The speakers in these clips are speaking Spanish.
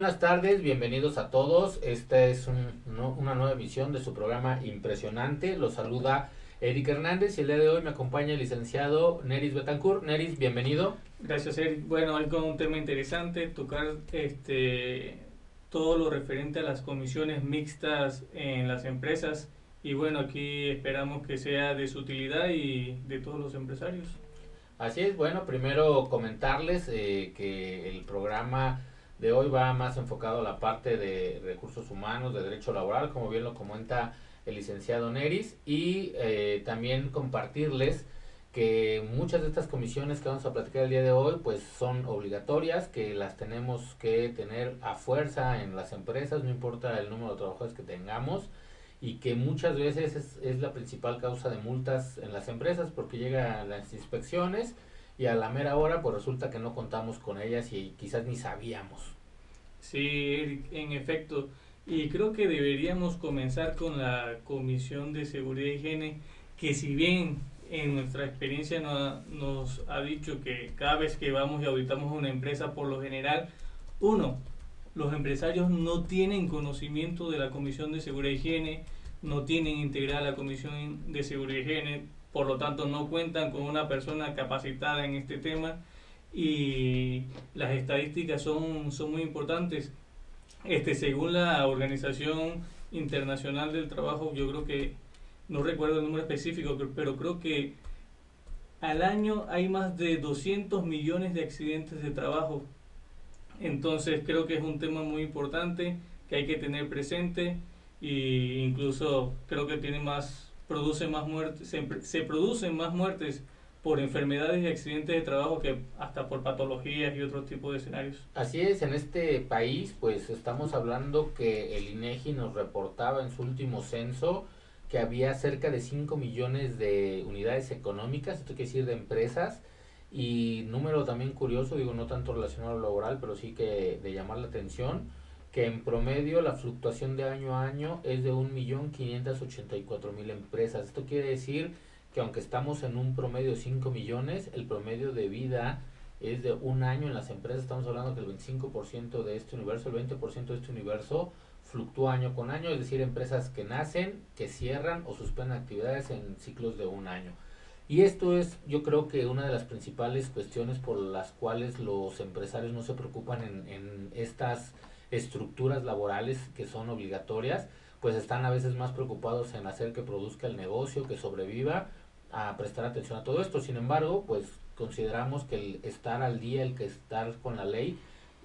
Buenas tardes, bienvenidos a todos. Esta es un, no, una nueva emisión de su programa Impresionante. Los saluda Eric Hernández y el día de hoy me acompaña el licenciado Neris Betancourt. Neris, bienvenido. Gracias, Eric. Bueno, hoy con un tema interesante, tocar este todo lo referente a las comisiones mixtas en las empresas. Y bueno, aquí esperamos que sea de su utilidad y de todos los empresarios. Así es, bueno, primero comentarles eh, que el programa de hoy va más enfocado a la parte de recursos humanos, de derecho laboral, como bien lo comenta el licenciado Neris, y eh, también compartirles que muchas de estas comisiones que vamos a platicar el día de hoy pues son obligatorias, que las tenemos que tener a fuerza en las empresas, no importa el número de trabajadores que tengamos, y que muchas veces es, es la principal causa de multas en las empresas porque llegan las inspecciones, y a la mera hora pues resulta que no contamos con ellas y quizás ni sabíamos. Sí, en efecto. Y creo que deberíamos comenzar con la Comisión de Seguridad y Higiene, que si bien en nuestra experiencia no, nos ha dicho que cada vez que vamos y auditamos una empresa, por lo general, uno, los empresarios no tienen conocimiento de la Comisión de Seguridad y Higiene, no tienen integrada la Comisión de Seguridad y Higiene, por lo tanto no cuentan con una persona capacitada en este tema y las estadísticas son, son muy importantes. Este, según la Organización Internacional del Trabajo, yo creo que, no recuerdo el número específico, pero creo que al año hay más de 200 millones de accidentes de trabajo. Entonces creo que es un tema muy importante que hay que tener presente e incluso creo que tiene más produce más muertes, se, producen más muertes por enfermedades y accidentes de trabajo que hasta por patologías y otros tipos de escenarios. Así es, en este país pues estamos hablando que el INEGI nos reportaba en su último censo que había cerca de 5 millones de unidades económicas, esto quiere decir de empresas, y número también curioso, digo no tanto relacionado a lo laboral, pero sí que de llamar la atención, que en promedio la fluctuación de año a año es de 1.584.000 empresas. Esto quiere decir que aunque estamos en un promedio de 5 millones, el promedio de vida es de un año en las empresas. Estamos hablando que el 25% de este universo, el 20% de este universo fluctúa año con año, es decir, empresas que nacen, que cierran o suspenden actividades en ciclos de un año. Y esto es, yo creo que una de las principales cuestiones por las cuales los empresarios no se preocupan en, en estas estructuras laborales que son obligatorias, pues están a veces más preocupados en hacer que produzca el negocio, que sobreviva, a prestar atención a todo esto. Sin embargo, pues consideramos que el estar al día, el que estar con la ley,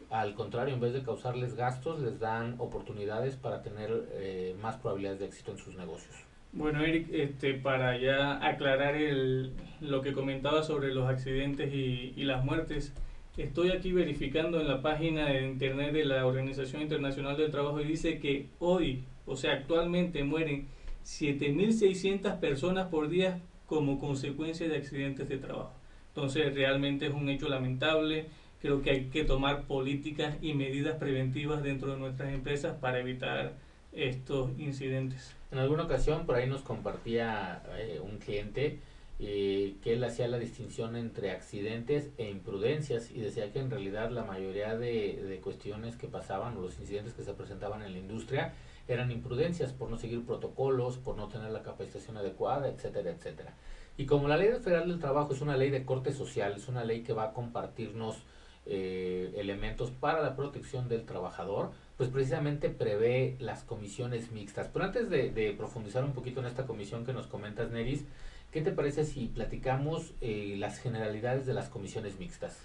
al contrario, en vez de causarles gastos, les dan oportunidades para tener eh, más probabilidades de éxito en sus negocios. Bueno, Eric, este, para ya aclarar el, lo que comentaba sobre los accidentes y, y las muertes, Estoy aquí verificando en la página de internet de la Organización Internacional del Trabajo y dice que hoy, o sea, actualmente mueren 7.600 personas por día como consecuencia de accidentes de trabajo. Entonces, realmente es un hecho lamentable. Creo que hay que tomar políticas y medidas preventivas dentro de nuestras empresas para evitar estos incidentes. En alguna ocasión por ahí nos compartía eh, un cliente eh, que él hacía la distinción entre accidentes e imprudencias y decía que en realidad la mayoría de, cuestiones que pasaban o los incidentes que se presentaban en la industria eran imprudencias por no seguir protocolos, por no tener la capacitación adecuada, etcétera, etcétera. Y como la ley federal del trabajo es una ley de corte social, es una ley que va a compartirnos eh, elementos para la protección del trabajador, pues precisamente prevé las comisiones mixtas. Pero antes de profundizar un poquito en esta comisión que nos comentas, Neris, ¿Qué te parece si platicamos eh, las generalidades de las comisiones mixtas?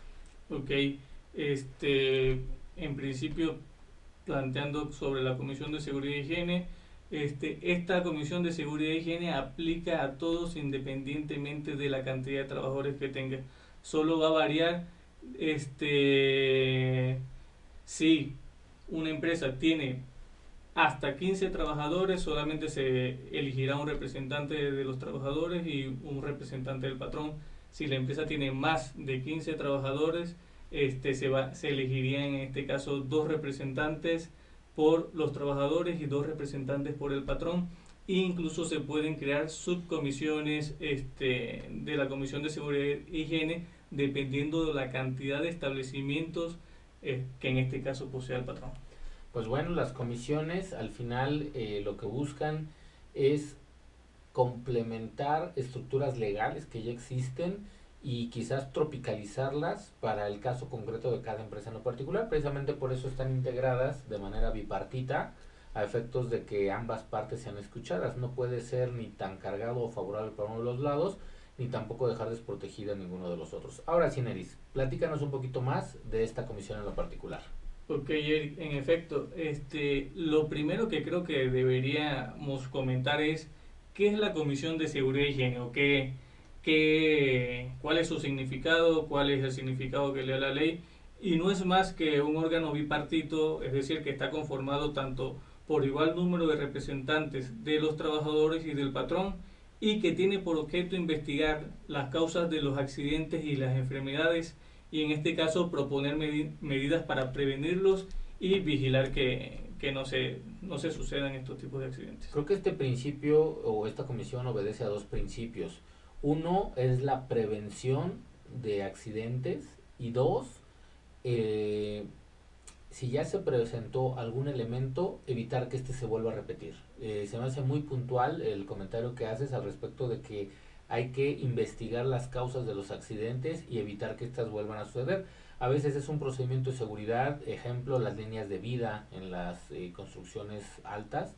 Ok, este, en principio planteando sobre la Comisión de Seguridad y Higiene, este, esta Comisión de Seguridad y Higiene aplica a todos independientemente de la cantidad de trabajadores que tenga. Solo va a variar este, si una empresa tiene hasta 15 trabajadores, solamente se elegirá un representante de los trabajadores y un representante del patrón. Si la empresa tiene más de 15 trabajadores, este, se, va, se elegiría en este caso dos representantes por los trabajadores y dos representantes por el patrón. Incluso se pueden crear subcomisiones este, de la Comisión de Seguridad e Higiene dependiendo de la cantidad de establecimientos eh, que en este caso posee el patrón. Pues bueno, las comisiones al final eh, lo que buscan es complementar estructuras legales que ya existen y quizás tropicalizarlas para el caso concreto de cada empresa en lo particular. Precisamente por eso están integradas de manera bipartita a efectos de que ambas partes sean escuchadas. No puede ser ni tan cargado o favorable para uno de los lados, ni tampoco dejar desprotegida a ninguno de los otros. Ahora sí, Neris, platícanos un poquito más de esta comisión en lo particular. Ok, en efecto, este, lo primero que creo que deberíamos comentar es qué es la Comisión de Seguridad y Higiene o qué, qué, cuál es su significado, cuál es el significado que le da la ley. Y no es más que un órgano bipartito, es decir, que está conformado tanto por igual número de representantes de los trabajadores y del patrón y que tiene por objeto investigar las causas de los accidentes y las enfermedades y en este caso proponer medidas para prevenirlos y vigilar que, que, no, se, no se sucedan estos tipos de accidentes. Creo que este principio o esta comisión obedece a dos principios. Uno es la prevención de accidentes y dos, eh, si ya se presentó algún elemento, evitar que este se vuelva a repetir. Eh, se me hace muy puntual el comentario que haces al respecto de que hay que investigar las causas de los accidentes y evitar que éstas vuelvan a suceder. A veces es un procedimiento de seguridad, ejemplo, las líneas de vida en las eh, construcciones altas,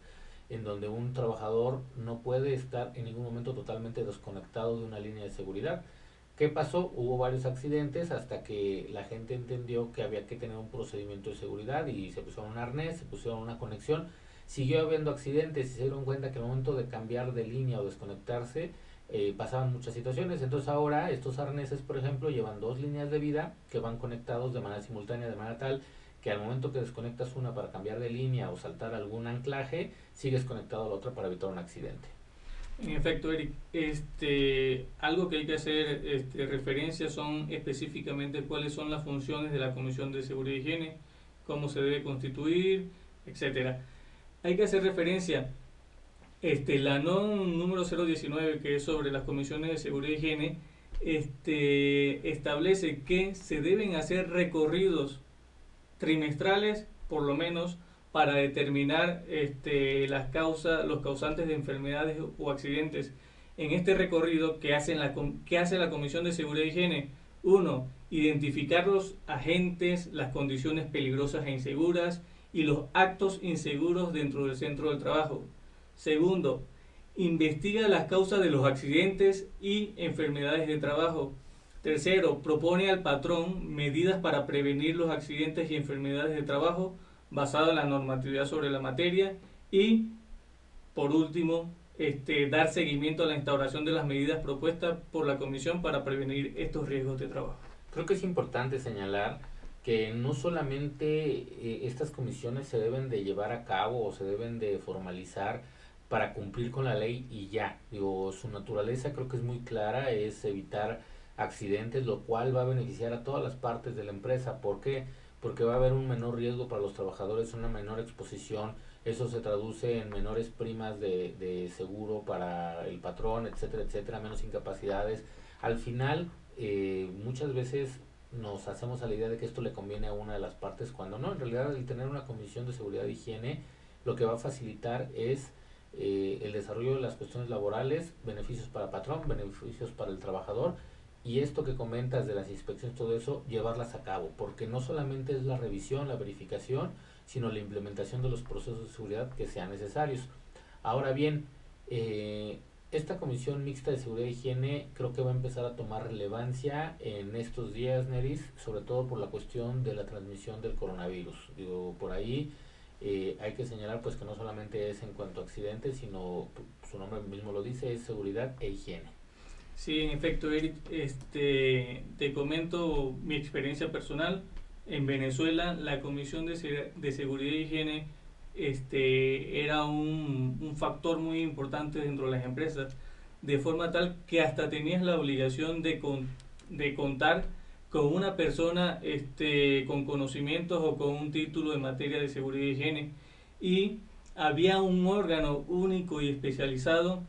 en donde un trabajador no puede estar en ningún momento totalmente desconectado de una línea de seguridad. ¿Qué pasó? Hubo varios accidentes hasta que la gente entendió que había que tener un procedimiento de seguridad y se pusieron un arnés, se pusieron una conexión. Siguió habiendo accidentes y se dieron cuenta que al momento de cambiar de línea o desconectarse, eh, pasaban muchas situaciones. Entonces ahora estos arneses, por ejemplo, llevan dos líneas de vida que van conectados de manera simultánea, de manera tal que al momento que desconectas una para cambiar de línea o saltar algún anclaje, sigues conectado a la otra para evitar un accidente. En efecto, Eric, este, algo que hay que hacer este, referencia son específicamente cuáles son las funciones de la Comisión de Seguridad y Higiene, cómo se debe constituir, etcétera. Hay que hacer referencia este, la NON número 019, que es sobre las comisiones de seguridad y higiene, este, establece que se deben hacer recorridos trimestrales, por lo menos, para determinar este, las causas, los causantes de enfermedades o accidentes. En este recorrido que, hace la, que hace la Comisión de Seguridad y Higiene, uno, identificar los agentes, las condiciones peligrosas e inseguras y los actos inseguros dentro del centro del trabajo. Segundo, investiga las causas de los accidentes y enfermedades de trabajo. Tercero, propone al patrón medidas para prevenir los accidentes y enfermedades de trabajo basado en la normatividad sobre la materia. Y, por último, este, dar seguimiento a la instauración de las medidas propuestas por la Comisión para prevenir estos riesgos de trabajo. Creo que es importante señalar que no solamente eh, estas comisiones se deben de llevar a cabo o se deben de formalizar para cumplir con la ley y ya. Digo, su naturaleza creo que es muy clara, es evitar accidentes, lo cual va a beneficiar a todas las partes de la empresa. ¿Por qué? Porque va a haber un menor riesgo para los trabajadores, una menor exposición, eso se traduce en menores primas de, de seguro para el patrón, etcétera, etcétera, menos incapacidades. Al final, eh, muchas veces nos hacemos a la idea de que esto le conviene a una de las partes, cuando no, en realidad el tener una comisión de seguridad e higiene lo que va a facilitar es eh, el desarrollo de las cuestiones laborales, beneficios para patrón, beneficios para el trabajador y esto que comentas de las inspecciones, todo eso, llevarlas a cabo, porque no solamente es la revisión, la verificación, sino la implementación de los procesos de seguridad que sean necesarios. Ahora bien, eh, esta comisión mixta de seguridad e higiene creo que va a empezar a tomar relevancia en estos días, Neris, sobre todo por la cuestión de la transmisión del coronavirus. Digo, por ahí eh, hay que señalar pues que no solamente es en cuanto a accidentes, sino su nombre mismo lo dice, es seguridad e higiene. Sí, en efecto, Eric, este, te comento mi experiencia personal. En Venezuela, la Comisión de, de Seguridad e Higiene este, era un, un, factor muy importante dentro de las empresas, de forma tal que hasta tenías la obligación de, con, de contar con una persona este, con conocimientos o con un título de materia de seguridad y higiene. Y había un órgano único y especializado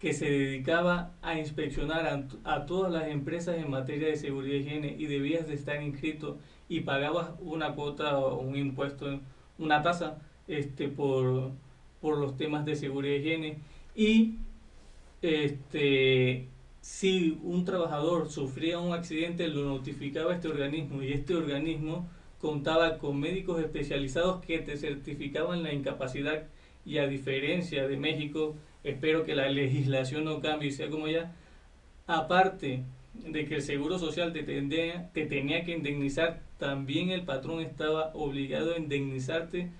que se dedicaba a inspeccionar a, todas las empresas en materia de seguridad y higiene y debías de estar inscrito y pagabas una cuota o un impuesto, una tasa este, por, por los temas de seguridad y higiene. Y este, si un trabajador sufría un accidente, lo notificaba este organismo y este organismo contaba con médicos especializados que te certificaban la incapacidad y a diferencia de México, espero que la legislación no cambie y sea como ya, aparte de que el Seguro Social te, tenía, te tenía que indemnizar, también el patrón estaba obligado a indemnizarte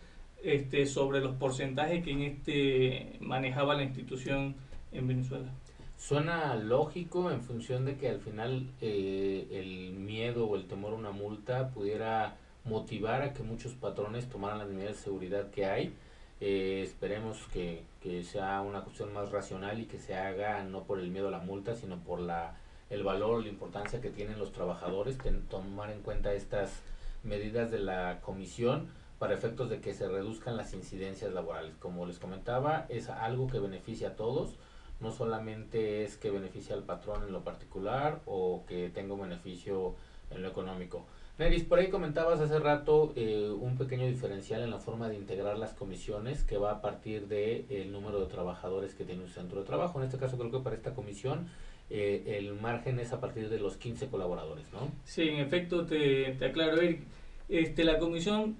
este, sobre los porcentajes que en este manejaba la institución en Venezuela. Suena lógico en función de que al final eh, el miedo o el temor a una multa pudiera motivar a que muchos patrones tomaran las medidas de seguridad que hay. Eh, esperemos que, que, sea una cuestión más racional y que se haga no por el miedo a la multa, sino por la, el valor, la importancia que tienen los trabajadores, tomar en cuenta estas medidas de la comisión para efectos de que se reduzcan las incidencias laborales. Como les comentaba, es algo que beneficia a todos, no solamente es que beneficia al patrón en lo particular o que tenga un beneficio en lo económico. Neris, por ahí comentabas hace rato eh, un pequeño diferencial en la forma de integrar las comisiones que va a partir del el número de trabajadores que tiene un centro de trabajo. En este caso creo que para esta comisión eh, el margen es a partir de los 15 colaboradores, ¿no? Sí, en efecto, te, te aclaro, Eric. Este, la comisión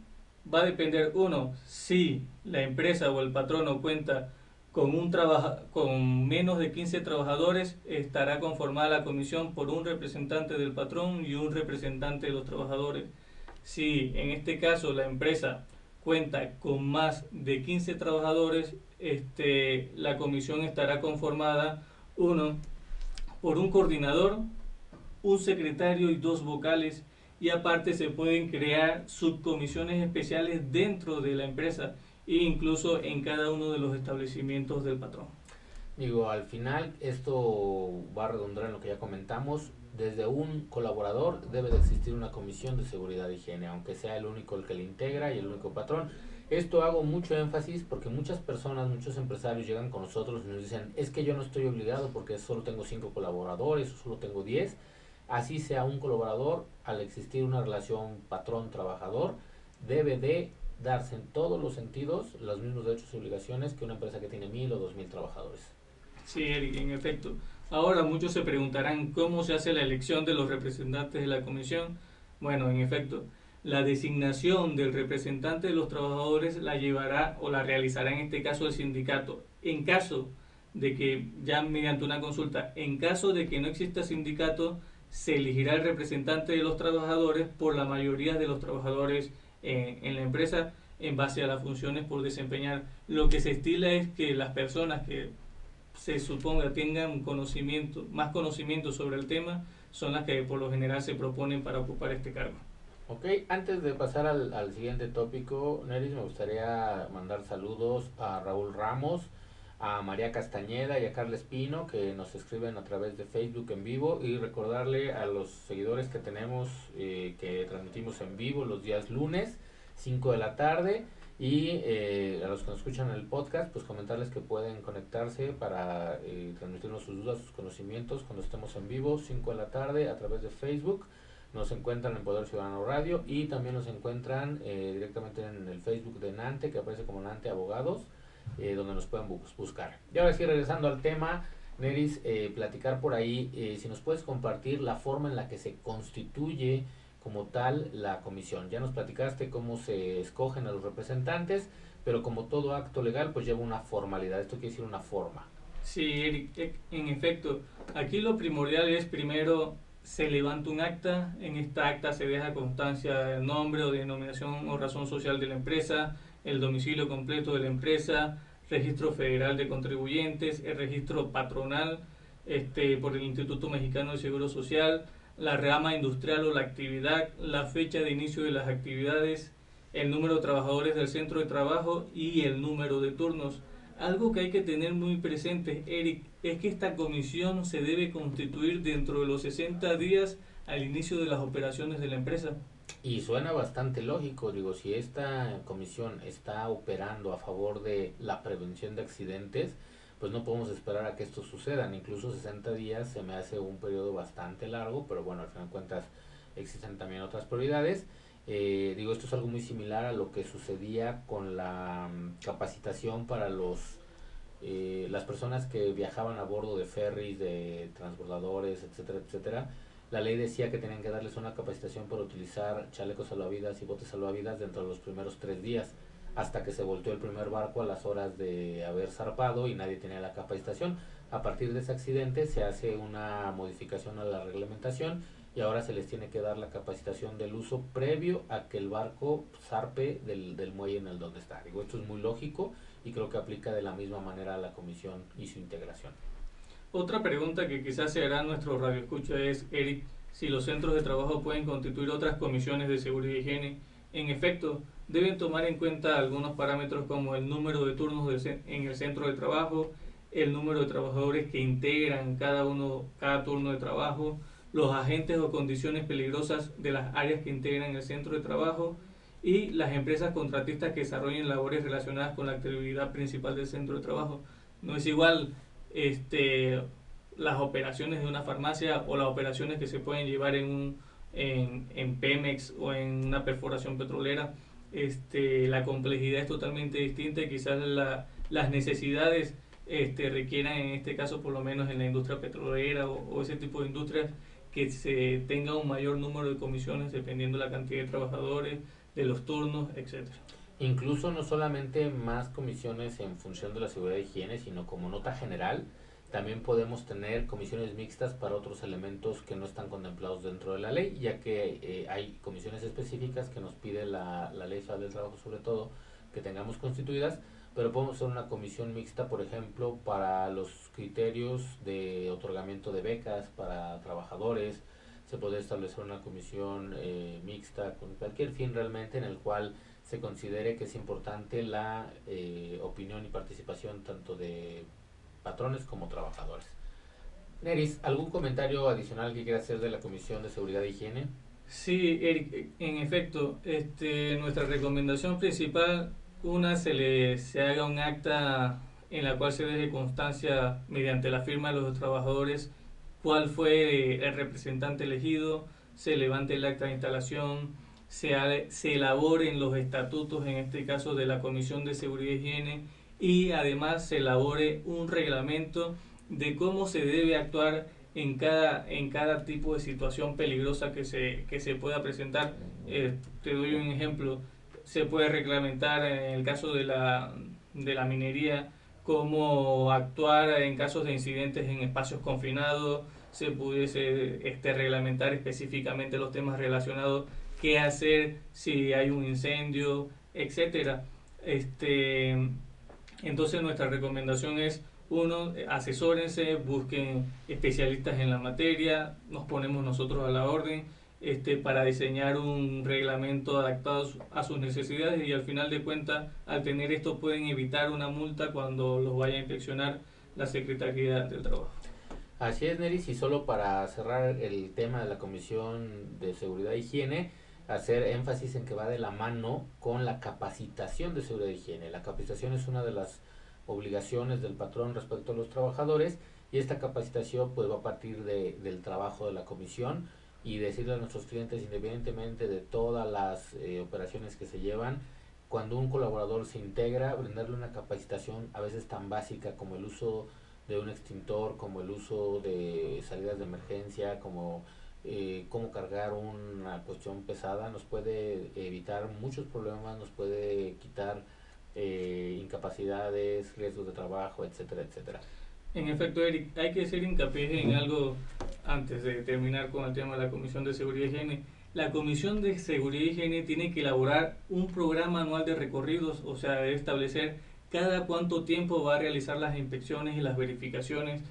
va a depender, uno, si la empresa o el patrono cuenta con, un trabaja, con menos de 15 trabajadores, estará conformada la comisión por un representante del patrón y un representante de los trabajadores. Si en este caso la empresa cuenta con más de 15 trabajadores, este, la comisión estará conformada, uno, por un coordinador, un secretario y dos vocales, y aparte se pueden crear subcomisiones especiales dentro de la empresa e incluso en cada uno de los establecimientos del patrón. Digo, al final esto va a redundar en lo que ya comentamos. Desde un colaborador debe de existir una comisión de seguridad y higiene, aunque sea el único el que le integra y el único patrón. Esto hago mucho énfasis porque muchas personas, muchos empresarios llegan con nosotros y nos dicen, es que yo no estoy obligado porque solo tengo cinco colaboradores o solo tengo diez. Así sea un colaborador, al existir una relación patrón-trabajador, debe de darse en todos los sentidos los mismos derechos y obligaciones que una empresa que tiene mil o dos mil trabajadores. Sí, Eric, en efecto. Ahora muchos se preguntarán cómo se hace la elección de los representantes de la comisión. Bueno, en efecto, la designación del representante de los trabajadores la llevará o la realizará en este caso el sindicato. En caso de que, ya mediante una consulta, en caso de que no exista sindicato, se elegirá el representante de los trabajadores por la mayoría de los trabajadores en, la empresa en base a las funciones por desempeñar. Lo que se estila es que las personas que se suponga tengan conocimiento, más conocimiento sobre el tema, son las que por lo general se proponen para ocupar este cargo. Ok, antes de pasar al, al siguiente tópico, Neris, me gustaría mandar saludos a Raúl Ramos, a María Castañeda y a Carles Pino que nos escriben a través de Facebook en vivo y recordarle a los seguidores que tenemos eh, que transmitimos en vivo los días lunes 5 de la tarde y eh, a los que nos escuchan en el podcast pues comentarles que pueden conectarse para eh, transmitirnos sus dudas, sus conocimientos cuando estemos en vivo 5 de la tarde a través de Facebook. Nos encuentran en Poder Ciudadano Radio y también nos encuentran directamente en el Facebook de Nante que aparece como Nante Abogados eh, donde nos pueden buscar. Y ahora sí, regresando al tema, Neris, eh, platicar por ahí, eh, si nos puedes compartir la forma en la que se constituye como tal la comisión. Ya nos platicaste cómo se escogen a los representantes, pero como todo acto legal, pues lleva una formalidad. Esto quiere decir una forma. Sí, Eric, en efecto, aquí lo primordial es primero se levanta un acta, en esta acta se deja constancia del nombre o denominación o razón social de la empresa, el domicilio completo de la empresa, registro federal de contribuyentes, el registro patronal este, por el Instituto Mexicano de Seguro Social, la rama industrial o la actividad, la fecha de inicio de las actividades, el número de trabajadores del centro de trabajo y el número de turnos. Algo que hay que tener muy presente, Eric, es que esta comisión se debe constituir dentro de los 60 días al inicio de las operaciones de la empresa. Y suena bastante lógico, digo, si esta comisión está operando a favor de la prevención de accidentes, pues no podemos esperar a que esto suceda, incluso 60 días se me hace un periodo bastante largo, pero bueno, al final de cuentas existen también otras prioridades. Eh, digo, esto es algo muy similar a lo que sucedía con la mm, capacitación para los eh, las personas que viajaban a bordo de ferries, de transbordadores, etcétera, etcétera. La ley decía que tenían que darles una capacitación por utilizar chalecos salvavidas y botes salvavidas dentro de los primeros tres días, hasta que se volteó el primer barco a las horas de haber zarpado y nadie tenía la capacitación. A partir de ese accidente se hace una modificación a la reglamentación y ahora se les tiene que dar la capacitación del uso previo a que el barco zarpe del, del muelle en el donde está. Digo, esto es muy lógico y creo que aplica de la misma manera a la comisión y su integración. Otra pregunta que quizás se hará nuestro radio escucha es, Eric, si los centros de trabajo pueden constituir otras comisiones de seguridad y higiene. En efecto, deben tomar en cuenta algunos parámetros como el número de turnos en el centro de trabajo, el número de trabajadores que integran cada uno cada turno de trabajo, los agentes o condiciones peligrosas de las áreas que integran el centro de trabajo y las empresas contratistas que desarrollen labores relacionadas con la actividad principal del centro de trabajo. No es igual este, las operaciones de una farmacia o las operaciones que se pueden llevar en, un, en, en Pemex o en una perforación petrolera. Este, la complejidad es totalmente distinta y quizás la, las necesidades este, requieran en este caso por lo menos en la industria petrolera o, ese tipo de industrias que se tenga un mayor número de comisiones dependiendo de la cantidad de trabajadores, de los turnos, etcétera. Incluso no solamente más comisiones en función de la seguridad y higiene, sino como nota general, también podemos tener comisiones mixtas para otros elementos que no están contemplados dentro de la ley, ya que eh, hay comisiones específicas que nos pide la, la Ley Federal del Trabajo, sobre todo, que tengamos constituidas, pero podemos hacer una comisión mixta, por ejemplo, para los criterios de otorgamiento de becas para trabajadores, se puede establecer una comisión eh, mixta con cualquier fin realmente en el cual se considere que es importante la eh, opinión y participación tanto de patrones como trabajadores. Neris, ¿algún comentario adicional que quiera hacer de la Comisión de Seguridad e Higiene? Sí, Eric, en efecto, este, nuestra recomendación principal una, se le se haga un acta en la cual se deje constancia mediante la firma de los trabajadores cuál fue el representante elegido, se levante el acta de instalación, se, se elaboren los estatutos, en este caso de la Comisión de Seguridad y Higiene, y además se elabore un reglamento de cómo se debe actuar en cada, en cada tipo de situación peligrosa que se, que se pueda presentar. Eh, te doy un ejemplo se puede reglamentar en el caso de la, de la minería cómo actuar en casos de incidentes en espacios confinados, se pudiese este, reglamentar específicamente los temas relacionados, qué hacer si hay un incendio, etcétera. Este, entonces nuestra recomendación es uno, asesórense, busquen especialistas en la materia, nos ponemos nosotros a la orden este, para diseñar un reglamento adaptado a sus necesidades y al final de cuentas, al tener esto, pueden evitar una multa cuando los vaya a inspeccionar la Secretaría del Trabajo. Así es, Neris, y solo para cerrar el tema de la Comisión de Seguridad e Higiene, hacer énfasis en que va de la mano con la capacitación de seguridad e higiene. La capacitación es una de las obligaciones del patrón respecto a los trabajadores y esta capacitación pues va a partir de, del trabajo de la comisión y decirle a nuestros clientes, independientemente de todas las eh, operaciones que se llevan, cuando un colaborador se integra, brindarle una capacitación a veces tan básica como el uso de un extintor, como el uso de salidas de emergencia, como eh, cómo cargar una cuestión pesada, nos puede evitar muchos problemas, nos puede quitar eh, incapacidades, riesgos de trabajo, etcétera, etcétera. En efecto, Eric, hay que hacer hincapié en algo antes de terminar con el tema de la Comisión de Seguridad y Higiene. La Comisión de Seguridad y Higiene tiene que elaborar un programa anual de recorridos, o sea, debe establecer cada cuánto tiempo va a realizar las inspecciones y las verificaciones,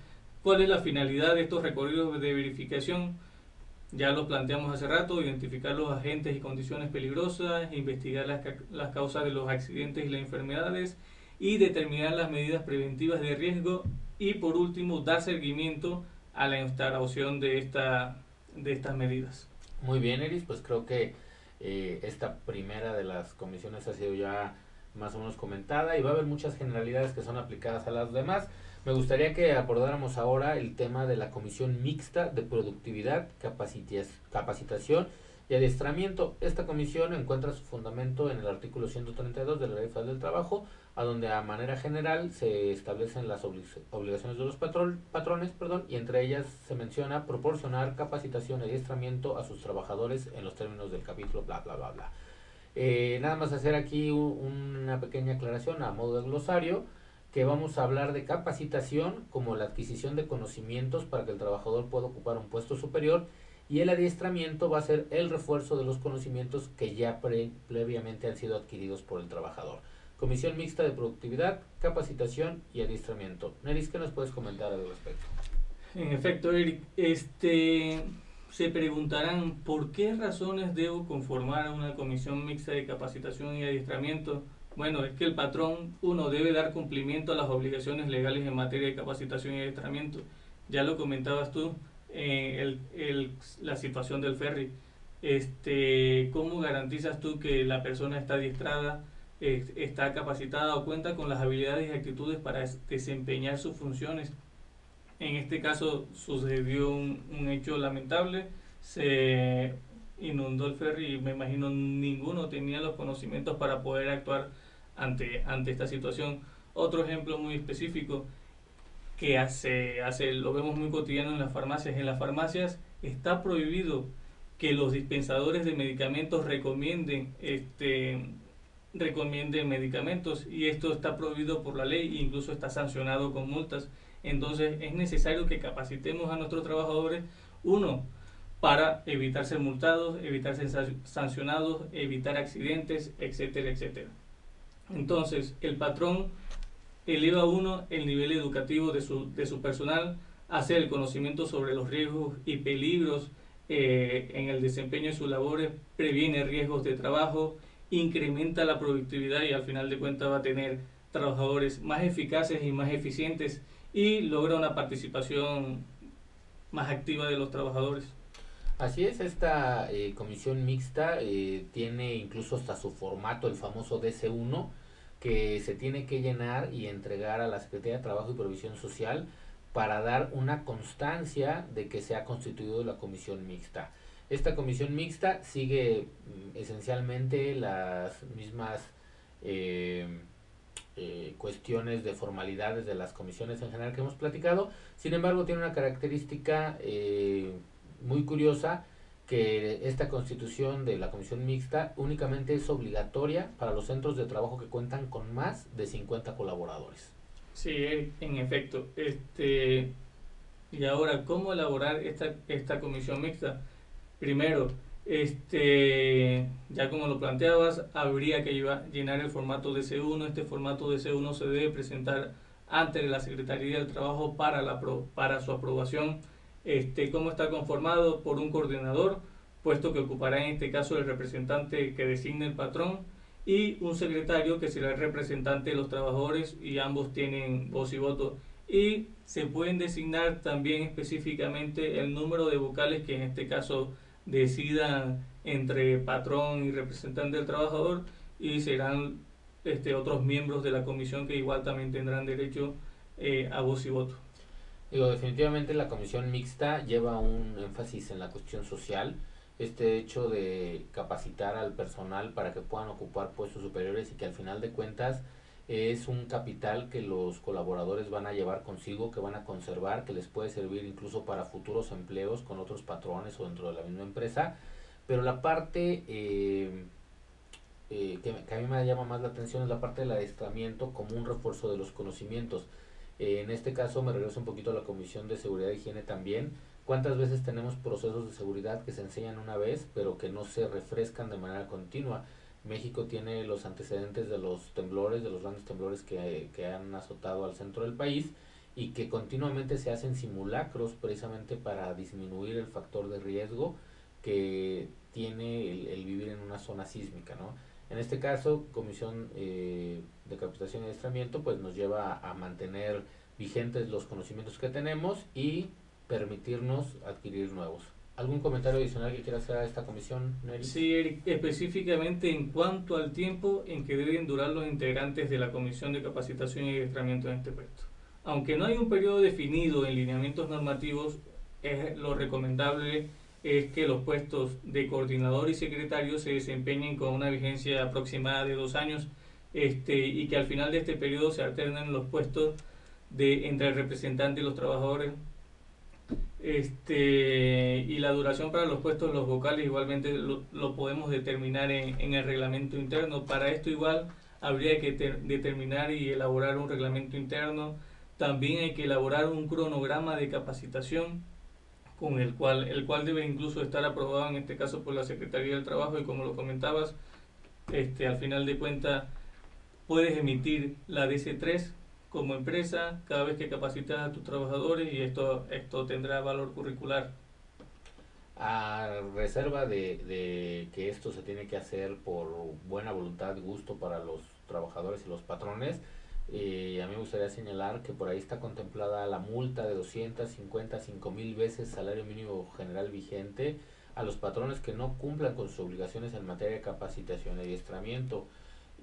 cuál es la finalidad de estos recorridos de verificación. Ya lo planteamos hace rato, identificar los agentes y condiciones peligrosas, investigar las, las causas de los accidentes y las enfermedades y determinar las medidas preventivas de riesgo y por último dar seguimiento a la instauración de, esta, de estas medidas. Muy bien, Eris, pues creo que eh, esta primera de las comisiones ha sido ya más o menos comentada y va a haber muchas generalidades que son aplicadas a las demás. Me gustaría que abordáramos ahora el tema de la comisión mixta de productividad, capacitación y adiestramiento. Esta comisión encuentra su fundamento en el artículo 132 de la Ley Federal del Trabajo, a donde a manera general se establecen las obligaciones de los patrones perdón, y entre ellas se menciona proporcionar capacitación y adiestramiento a sus trabajadores en los términos del capítulo bla bla bla bla. Eh, nada más hacer aquí una pequeña aclaración a modo de glosario que vamos a hablar de capacitación como la adquisición de conocimientos para que el trabajador pueda ocupar un puesto superior y el adiestramiento va a ser el refuerzo de los conocimientos que ya previamente han sido adquiridos por el trabajador. Comisión Mixta de Productividad, Capacitación y Adiestramiento. Neris, ¿qué nos puedes comentar al respecto? En efecto, Eric, este, se preguntarán por qué razones debo conformar una comisión mixta de capacitación y adiestramiento. Bueno, es que el patrón, uno, debe dar cumplimiento a las obligaciones legales en materia de capacitación y adiestramiento. Ya lo comentabas tú, eh, el, la situación del ferry. Este, ¿Cómo garantizas tú que la persona está adiestrada? está capacitada o cuenta con las habilidades y actitudes para desempeñar sus funciones. En este caso sucedió un, hecho lamentable, se inundó el ferry y me imagino ninguno tenía los conocimientos para poder actuar ante, ante esta situación. Otro ejemplo muy específico que hace, hace, lo vemos muy cotidiano en las farmacias. En las farmacias está prohibido que los dispensadores de medicamentos recomienden este, recomiende medicamentos y esto está prohibido por la ley e incluso está sancionado con multas. Entonces es necesario que capacitemos a nuestros trabajadores, uno, para evitar ser multados, evitar ser sancionados, evitar accidentes, etcétera, etcétera. Entonces el patrón eleva uno el nivel educativo de su, de su personal, hace el conocimiento sobre los riesgos y peligros eh, en el desempeño de sus labores, previene riesgos de trabajo, incrementa la productividad y al final de cuentas va a tener trabajadores más eficaces y más eficientes y logra una participación más activa de los trabajadores. Así es, esta eh, comisión mixta eh, tiene incluso hasta su formato, el famoso DC1, que se tiene que llenar y entregar a la Secretaría de Trabajo y Provisión Social para dar una constancia de que se ha constituido la comisión mixta. Esta comisión mixta sigue mm, esencialmente las mismas eh, eh, cuestiones de formalidades de las comisiones en general que hemos platicado. Sin embargo, tiene una característica eh, muy curiosa que esta constitución de la comisión mixta únicamente es obligatoria para los centros de trabajo que cuentan con más de 50 colaboradores. Sí, en efecto. Este, y ahora, ¿cómo elaborar esta, esta comisión mixta? Primero, este, ya como lo planteabas, habría que llenar el formato de C1. Este formato de C1 se debe presentar ante la Secretaría del Trabajo para, la, para su aprobación. Este, ¿Cómo está conformado? Por un coordinador, puesto que ocupará en este caso el representante que designe el patrón, y un secretario que será el representante de los trabajadores y ambos tienen voz y voto. Y se pueden designar también específicamente el número de vocales que en este caso decidan entre patrón y representante del trabajador y serán este, otros miembros de la comisión que igual también tendrán derecho eh, a voz y voto. Digo, definitivamente la comisión mixta lleva un énfasis en la cuestión social, este hecho de capacitar al personal para que puedan ocupar puestos superiores y que al final de cuentas es un capital que los colaboradores van a llevar consigo, que van a conservar, que les puede servir incluso para futuros empleos con otros patrones o dentro de la misma empresa. Pero la parte eh, eh, que, a mí me llama más la atención es la parte del adiestramiento como un refuerzo de los conocimientos. En este caso me regreso un poquito a la Comisión de Seguridad e Higiene también. ¿Cuántas veces tenemos procesos de seguridad que se enseñan una vez pero que no se refrescan de manera continua? México tiene los antecedentes de los temblores, de los grandes temblores que, han azotado al centro del país y que continuamente se hacen simulacros precisamente para disminuir el factor de riesgo que tiene el, vivir en una zona sísmica, ¿no? En este caso, Comisión eh, de Capacitación y Adiestramiento pues nos lleva a mantener vigentes los conocimientos que tenemos y permitirnos adquirir nuevos. ¿Algún comentario adicional que quiera hacer a esta comisión, Neri? Sí, específicamente en cuanto al tiempo en que deben durar los integrantes de la Comisión de Capacitación y Adiestramiento en este puesto. Aunque no hay un periodo definido en lineamientos normativos, es lo recomendable es que los puestos de coordinador y secretario se desempeñen con una vigencia aproximada de dos años este, y que al final de este periodo se alternen los puestos de entre el representante y los trabajadores. Este, y la duración para los puestos los vocales igualmente lo, podemos determinar en, en, el reglamento interno. Para esto igual habría que determinar y elaborar un reglamento interno. También hay que elaborar un cronograma de capacitación con el cual, el cual debe incluso estar aprobado en este caso por la Secretaría del Trabajo y como lo comentabas, este, al final de cuentas puedes emitir la DC3 como empresa cada vez que capacitas a tus trabajadores y esto, esto tendrá valor curricular. A reserva de, de que esto se tiene que hacer por buena voluntad gusto para los trabajadores y los patrones, y a mí me gustaría señalar que por ahí está contemplada la multa de 255 mil veces salario mínimo general vigente a los patrones que no cumplan con sus obligaciones en materia de capacitación y adiestramiento.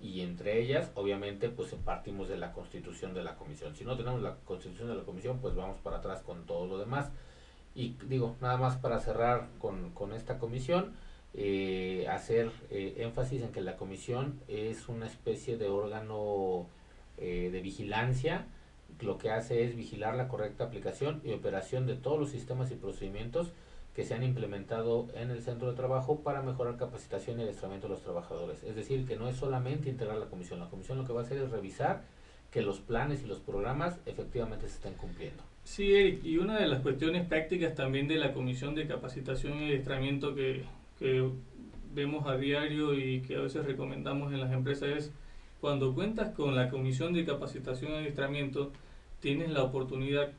Y entre ellas, obviamente, pues partimos de la constitución de la comisión. Si no tenemos la constitución de la comisión, pues vamos para atrás con todo lo demás. Y digo, nada más para cerrar con, con esta comisión, eh, hacer eh, énfasis en que la comisión es una especie de órgano eh, de vigilancia, lo que hace es vigilar la correcta aplicación y operación de todos los sistemas y procedimientos que se han implementado en el centro de trabajo para mejorar capacitación y adiestramiento de los trabajadores. Es decir, que no es solamente integrar la comisión, la comisión lo que va a hacer es revisar que los planes y los programas efectivamente se estén cumpliendo. Sí, Eric, y una de las cuestiones prácticas también de la comisión de capacitación y adiestramiento que, que vemos a diario y que a veces recomendamos en las empresas es cuando cuentas con la Comisión de Capacitación y Adiestramiento, tienes la oportunidad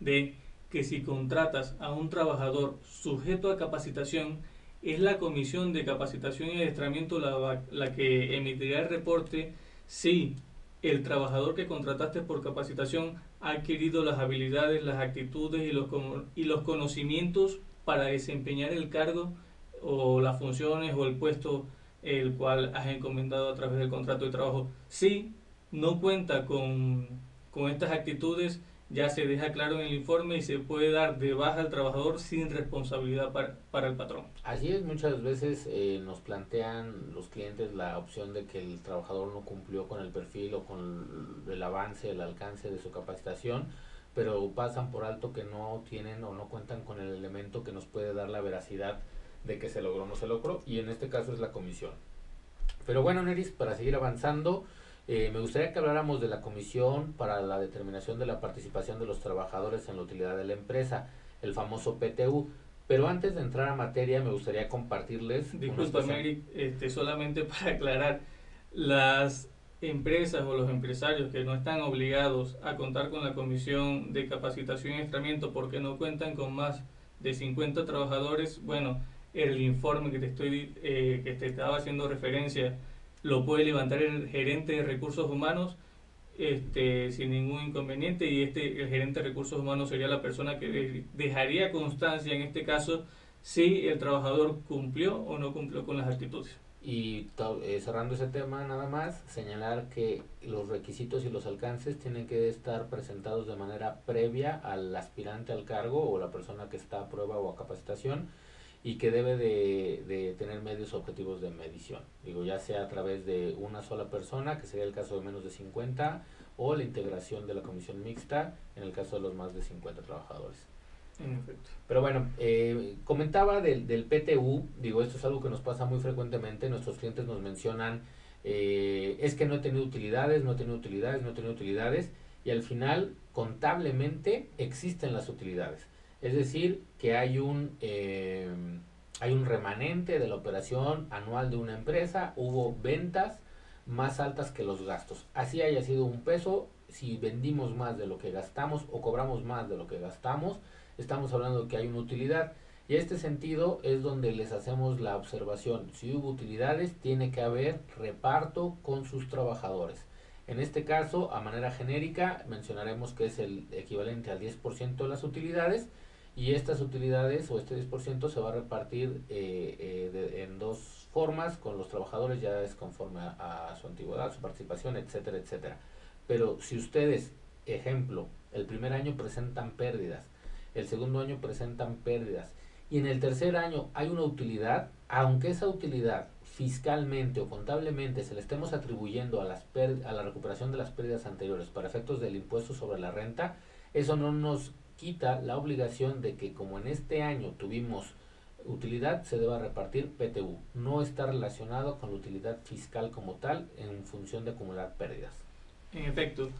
de que si contratas a un trabajador sujeto a capacitación, es la Comisión de Capacitación y Adiestramiento la, que emitirá el reporte si el trabajador que contrataste por capacitación ha adquirido las habilidades, las actitudes y los, y los conocimientos para desempeñar el cargo o las funciones o el puesto el cual has encomendado a través del contrato de trabajo. Si no cuenta con, con estas actitudes, ya se deja claro en el informe y se puede dar de baja al trabajador sin responsabilidad para, para el patrón. Así es, muchas veces eh, nos plantean los clientes la opción de que el trabajador no cumplió con el perfil o con el avance, el alcance de su capacitación, pero pasan por alto que no tienen o no cuentan con el elemento que nos puede dar la veracidad de que se logró o no se logró, y en este caso es la comisión. Pero bueno, Neris, para seguir avanzando, eh, me gustaría que habláramos de la comisión para la determinación de la participación de los trabajadores en la utilidad de la empresa, el famoso PTU. Pero antes de entrar a materia, me gustaría compartirles. Disculpa, Eric, este, solamente para aclarar, las empresas o los empresarios que no están obligados a contar con la comisión de capacitación y entrenamiento porque no cuentan con más de 50 trabajadores, bueno, el informe que te estoy eh, que te estaba haciendo referencia lo puede levantar el gerente de recursos humanos este, sin ningún inconveniente y este el gerente de recursos humanos sería la persona que dejaría constancia en este caso si el trabajador cumplió o no cumplió con las actitudes. Y eh, cerrando ese tema nada más, señalar que los requisitos y los alcances tienen que estar presentados de manera previa al aspirante al cargo o la persona que está a prueba o a capacitación y que debe de, de, tener medios objetivos de medición. Digo, ya sea a través de una sola persona, que sería el caso de menos de 50, o la integración de la comisión mixta en el caso de los más de 50 trabajadores. Pero bueno, eh, comentaba del, del, PTU, digo, esto es algo que nos pasa muy frecuentemente, nuestros clientes nos mencionan, eh, es que no he tenido utilidades, no he tenido utilidades, no he tenido utilidades, y al final, contablemente, existen las utilidades. Es decir, que hay un, eh, hay un remanente de la operación anual de una empresa, hubo ventas más altas que los gastos. Así haya sido un peso, si vendimos más de lo que gastamos o cobramos más de lo que gastamos, estamos hablando de que hay una utilidad. Y este sentido es donde les hacemos la observación. Si hubo utilidades, tiene que haber reparto con sus trabajadores. En este caso, a manera genérica, mencionaremos que es el equivalente al 10% de las utilidades y estas utilidades o este 10% se va a repartir eh, eh, en dos formas, con los trabajadores ya es conforme a, su antigüedad, su participación, etcétera, etcétera. Pero si ustedes, ejemplo, el primer año presentan pérdidas, el segundo año presentan pérdidas y en el tercer año hay una utilidad, aunque esa utilidad fiscalmente o contablemente se le estemos atribuyendo a, las a la recuperación de las pérdidas anteriores para efectos del impuesto sobre la renta, eso no nos quita la obligación de que como en este año tuvimos utilidad, se deba repartir PTU. No está relacionado con la utilidad fiscal como tal en función de acumular pérdidas. En efecto,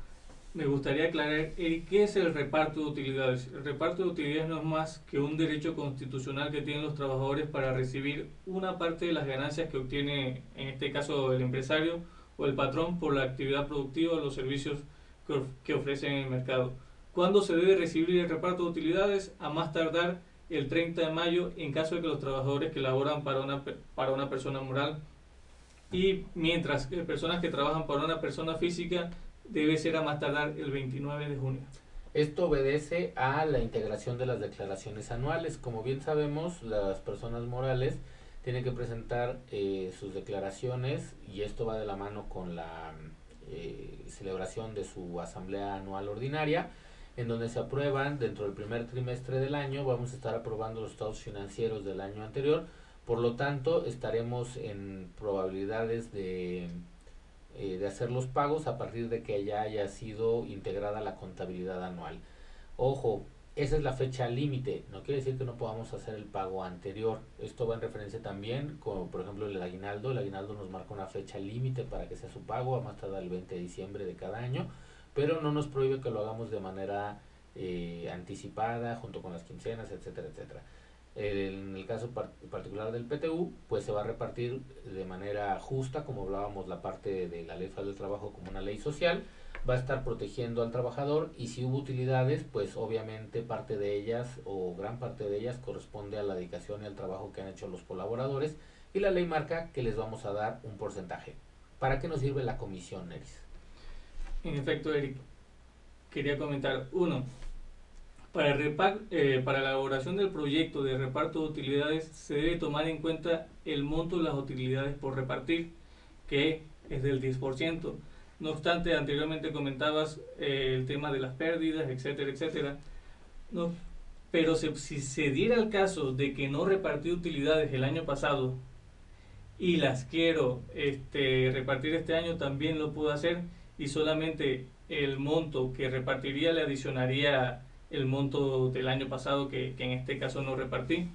me gustaría aclarar, Eric, ¿qué es el reparto de utilidades? El reparto de utilidades no es más que un derecho constitucional que tienen los trabajadores para recibir una parte de las ganancias que obtiene, en este caso, el empresario o el patrón por la actividad productiva o los servicios que ofrecen en el mercado. ¿Cuándo se debe recibir el reparto de utilidades? A más tardar el 30 de mayo en caso de que los trabajadores que laboran para una, para una persona moral y mientras que personas que trabajan para una persona física debe ser a más tardar el 29 de junio. Esto obedece a la integración de las declaraciones anuales. Como bien sabemos, las personas morales tienen que presentar eh, sus declaraciones y esto va de la mano con la eh, celebración de su asamblea anual ordinaria, en donde se aprueban dentro del primer trimestre del año, vamos a estar aprobando los estados financieros del año anterior, por lo tanto estaremos en probabilidades de eh, de hacer los pagos a partir de que ya haya sido integrada la contabilidad anual. Ojo, esa es la fecha límite, no quiere decir que no podamos hacer el pago anterior. Esto va en referencia también, como por ejemplo el aguinaldo. El aguinaldo nos marca una fecha límite para que sea su pago, a más tardar el 20 de diciembre de cada año, pero no nos prohíbe que lo hagamos de manera eh, anticipada, junto con las quincenas, etcétera, etcétera. En el caso particular del PTU, pues se va a repartir de manera justa, como hablábamos la parte de la ley federal del trabajo como una ley social, va a estar protegiendo al trabajador y si hubo utilidades, pues obviamente parte de ellas o gran parte de ellas corresponde a la dedicación y al trabajo que han hecho los colaboradores y la ley marca que les vamos a dar un porcentaje. ¿Para qué nos sirve la comisión, Neris? En efecto, Eric, quería comentar, uno, para, eh, para la elaboración del proyecto de reparto de utilidades se debe tomar en cuenta el monto de las utilidades por repartir, que es del 10%. No obstante, anteriormente comentabas eh, el tema de las pérdidas, etcétera, etcétera. No, pero si se diera el caso de que no repartí utilidades el año pasado y las quiero este, repartir este año, también lo puedo hacer y solamente el monto que repartiría le adicionaría el monto del año pasado que, en este caso no repartí.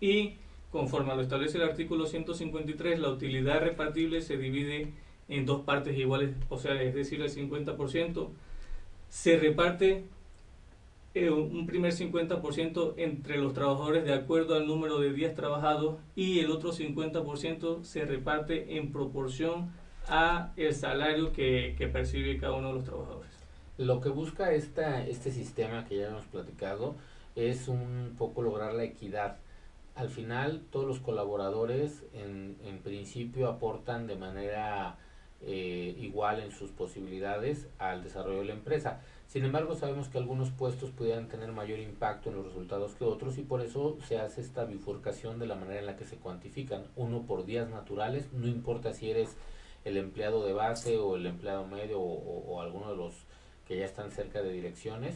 Y conforme lo establece el artículo 153, la utilidad repartible se divide en dos partes iguales, o sea, es decir, el 50%. Se reparte eh, un primer 50% entre los trabajadores de acuerdo al número de días trabajados y el otro 50% se reparte en proporción a el salario que percibe cada uno de los trabajadores. Lo que busca esta, este sistema que ya hemos platicado es un poco lograr la equidad. Al final, todos los colaboradores en, en principio aportan de manera eh, igual en sus posibilidades al desarrollo de la empresa. Sin embargo, sabemos que algunos puestos pudieran tener mayor impacto en los resultados que otros y por eso se hace esta bifurcación de la manera en la que se cuantifican. Uno por días naturales, no importa si eres el empleado de base o el empleado medio o alguno de los que ya están cerca de direcciones,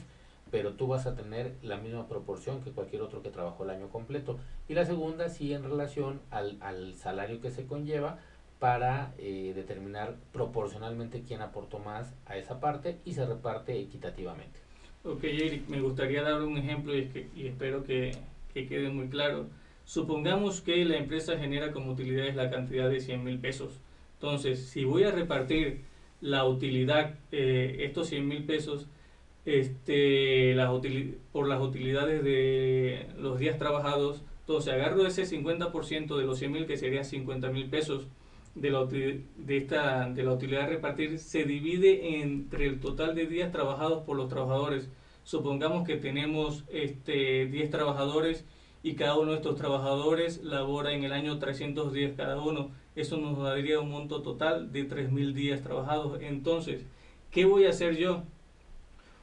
pero tú vas a tener la misma proporción que cualquier otro que trabajó el año completo. Y la segunda sí en relación al, al salario que se conlleva para eh, determinar proporcionalmente quién aportó más a esa parte y se reparte equitativamente. Ok, Eric, me gustaría dar un ejemplo y, que, y espero que, que, quede muy claro. Supongamos que la empresa genera como utilidades la cantidad de 100 mil pesos. Entonces, si voy a repartir la utilidad, eh, estos 100 mil pesos, este, las por las utilidades de los días trabajados, entonces agarro ese 50% de los 100 mil, que serían 50 mil pesos, de la, de, esta, de la utilidad a repartir, se divide entre el total de días trabajados por los trabajadores. Supongamos que tenemos este, 10 trabajadores y cada uno de estos trabajadores labora en el año 300 días cada uno eso nos daría un monto total de 3.000 días trabajados. Entonces, ¿qué voy a hacer yo?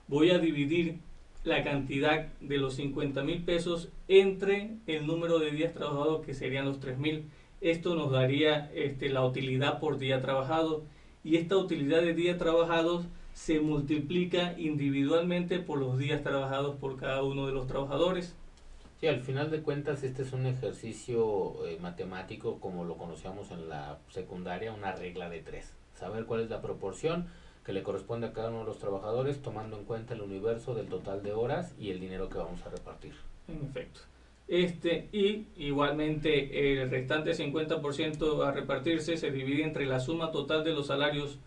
Voy a dividir la cantidad de los 50 mil pesos entre el número de días trabajados que serían los 3.000. Esto nos daría este, la utilidad por día trabajado y esta utilidad de días trabajados se multiplica individualmente por los días trabajados por cada uno de los trabajadores. Sí, al final de cuentas este es un ejercicio eh, matemático como lo conocíamos en la secundaria, una regla de tres. Saber cuál es la proporción que le corresponde a cada uno de los trabajadores tomando en cuenta el universo del total de horas y el dinero que vamos a repartir. En efecto. Este, y igualmente el restante 50% a repartirse se divide entre la suma total de los salarios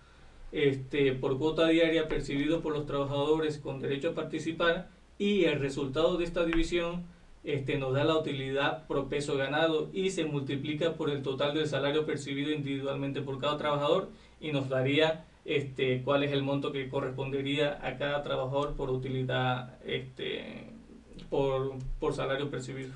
este, por cuota diaria percibido por los trabajadores con derecho a participar y el resultado de esta división este, nos da la utilidad por peso ganado y se multiplica por el total del salario percibido individualmente por cada trabajador y nos daría este, cuál es el monto que correspondería a cada trabajador por utilidad, este, por, por salario percibido.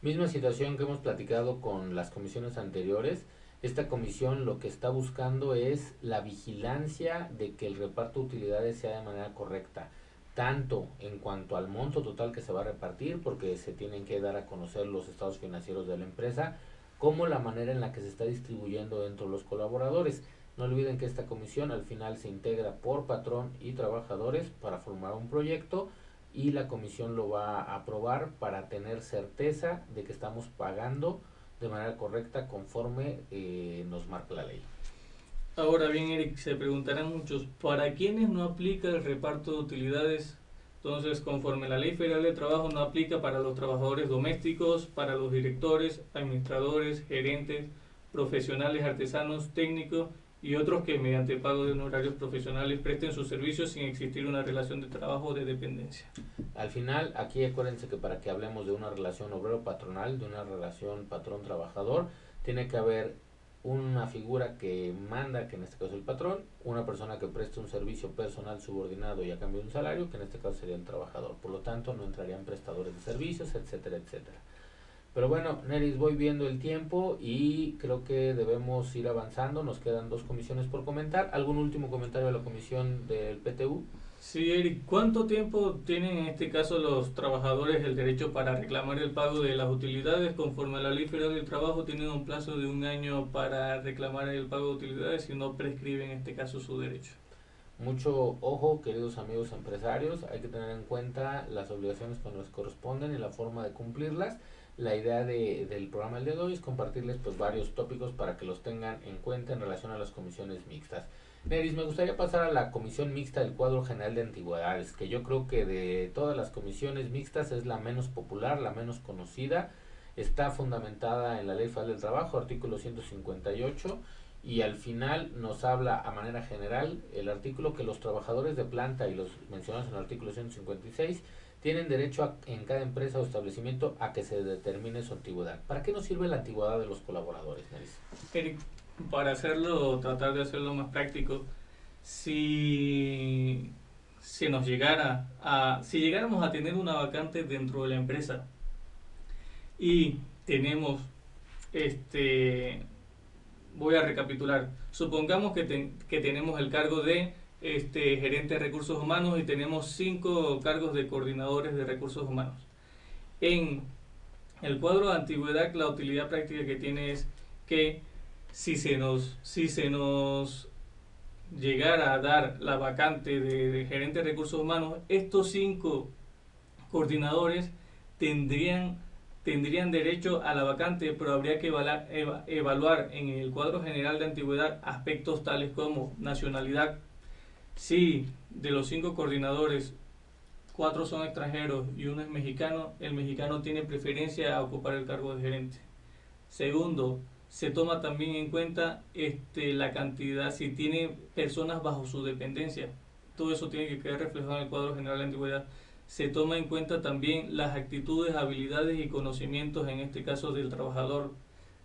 Misma situación que hemos platicado con las comisiones anteriores. Esta comisión lo que está buscando es la vigilancia de que el reparto de utilidades sea de manera correcta tanto en cuanto al monto total que se va a repartir, porque se tienen que dar a conocer los estados financieros de la empresa, como la manera en la que se está distribuyendo dentro de los colaboradores. No olviden que esta comisión al final se integra por patrón y trabajadores para formar un proyecto y la comisión lo va a aprobar para tener certeza de que estamos pagando de manera correcta conforme eh, nos marca la ley. Ahora bien, Eric, se preguntarán muchos, ¿para quiénes no aplica el reparto de utilidades? Entonces, conforme la Ley Federal de Trabajo no aplica para los trabajadores domésticos, para los directores, administradores, gerentes, profesionales, artesanos, técnicos y otros que mediante pago de honorarios profesionales presten sus servicios sin existir una relación de trabajo de dependencia. Al final, aquí acuérdense que para que hablemos de una relación obrero-patronal, de una relación patrón-trabajador, tiene que haber una figura que manda, que en este caso el patrón, una persona que presta un servicio personal subordinado y a cambio de un salario, que en este caso sería el trabajador. Por lo tanto, no entrarían prestadores de servicios, etcétera, etcétera. Pero bueno, Neris, voy viendo el tiempo y creo que debemos ir avanzando. Nos quedan dos comisiones por comentar. ¿Algún último comentario de la comisión del PTU? Sí, Eric, ¿cuánto tiempo tienen en este caso los trabajadores el derecho para reclamar el pago de las utilidades? Conforme a la Ley del Trabajo, tienen un plazo de un año para reclamar el pago de utilidades y no prescriben en este caso su derecho. Mucho ojo, queridos amigos empresarios, hay que tener en cuenta las obligaciones que nos corresponden y la forma de cumplirlas. La idea de, del programa del día de hoy es compartirles pues varios tópicos para que los tengan en cuenta en relación a las comisiones mixtas. Neris, me gustaría pasar a la comisión mixta del cuadro general de antigüedades, que yo creo que de todas las comisiones mixtas es la menos popular, la menos conocida. Está fundamentada en la Ley Federal del Trabajo, artículo 158, y al final nos habla a manera general el artículo que los trabajadores de planta y los mencionados en el artículo 156 tienen derecho en cada empresa o establecimiento a que se determine su antigüedad. ¿Para qué nos sirve la antigüedad de los colaboradores, Neris? Para hacerlo, tratar de hacerlo más práctico, si, si nos llegara a, si llegáramos a tener una vacante dentro de la empresa y tenemos, este, voy a recapitular, supongamos que, que tenemos el cargo de este, gerente de recursos humanos y tenemos cinco cargos de coordinadores de recursos humanos. En el cuadro de antigüedad, la utilidad práctica que tiene es que si se nos, si se nos llegara a dar la vacante de, gerente de recursos humanos, estos cinco coordinadores tendrían, tendrían derecho a la vacante, pero habría que evaluar, evaluar en el cuadro general de antigüedad aspectos tales como nacionalidad. Si de los cinco coordinadores cuatro son extranjeros y uno es mexicano, el mexicano tiene preferencia a ocupar el cargo de gerente. Segundo, se toma también en cuenta este, la cantidad, si tiene personas bajo su dependencia. Todo eso tiene que quedar reflejado en el cuadro general de antigüedad. Se toma en cuenta también las actitudes, habilidades y conocimientos, en este caso del trabajador.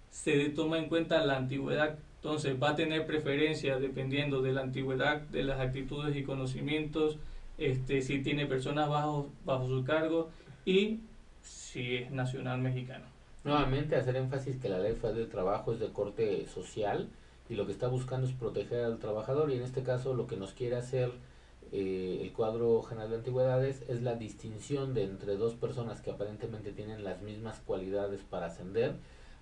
Se toma en cuenta la antigüedad. Entonces va a tener preferencia dependiendo de la antigüedad, de las actitudes y conocimientos, este, si tiene personas bajo, bajo su cargo y si es nacional mexicano. Nuevamente hacer énfasis que la ley federal del trabajo es de corte social y lo que está buscando es proteger al trabajador y en este caso lo que nos quiere hacer eh, el cuadro general de antigüedades es la distinción de entre dos personas que aparentemente tienen las mismas cualidades para ascender,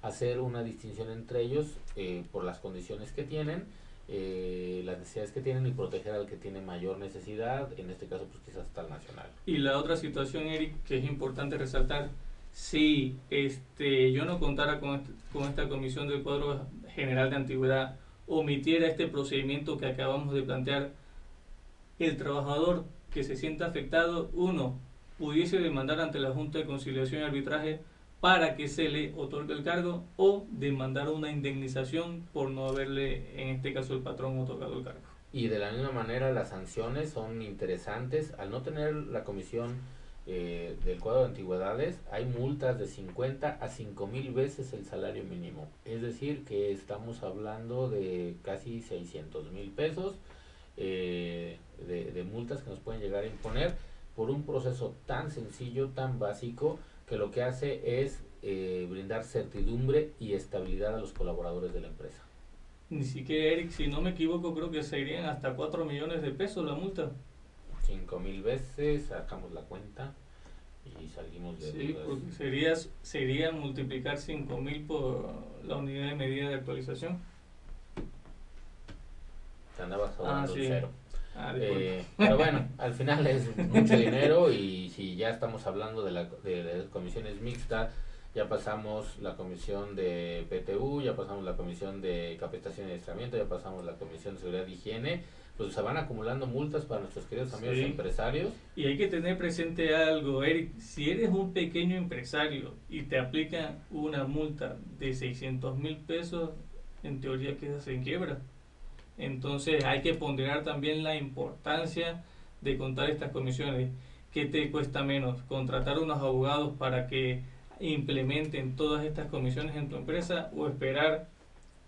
hacer una distinción entre ellos eh, por las condiciones que tienen, eh, las necesidades que tienen y proteger al que tiene mayor necesidad, en este caso pues quizás hasta el nacional. Y la otra situación, Eric, que es importante resaltar, si este, yo no contara con, este, con esta comisión del cuadro general de antigüedad, omitiera este procedimiento que acabamos de plantear, el trabajador que se sienta afectado, uno, pudiese demandar ante la Junta de Conciliación y Arbitraje para que se le otorgue el cargo o demandar una indemnización por no haberle, en este caso, el patrón otorgado el cargo. Y de la misma manera las sanciones son interesantes. Al no tener la comisión eh, del cuadro de antigüedades, hay multas de 50 a 5 mil veces el salario mínimo. Es decir, que estamos hablando de casi 600 mil pesos eh, de, de multas que nos pueden llegar a imponer por un proceso tan sencillo, tan básico, que lo que hace es eh, brindar certidumbre y estabilidad a los colaboradores de la empresa. Ni siquiera, Eric, si no me equivoco, creo que serían hasta 4 millones de pesos la multa. 5 mil veces, sacamos la cuenta y salimos de Sí, porque sería, sería multiplicar 5 mil por la unidad de medida de actualización. Te andabas Ah, sí. cero. Ah. Eh, pero bueno, al final es mucho dinero y si ya estamos hablando de, la, de, de comisiones mixtas, ya pasamos la comisión de PTU, ya pasamos la comisión de capacitación y adiestramiento, ya pasamos la comisión de seguridad y higiene, pues se van acumulando multas para nuestros queridos amigos Sí. empresarios. Y hay que tener presente algo, Eric. Si eres un pequeño empresario y te aplican una multa de 600 mil pesos, en teoría quedas en quiebra. Entonces hay que ponderar también la importancia de contar estas comisiones. ¿Qué te cuesta menos? ¿Contratar unos abogados para que implementen todas estas comisiones en tu empresa o esperar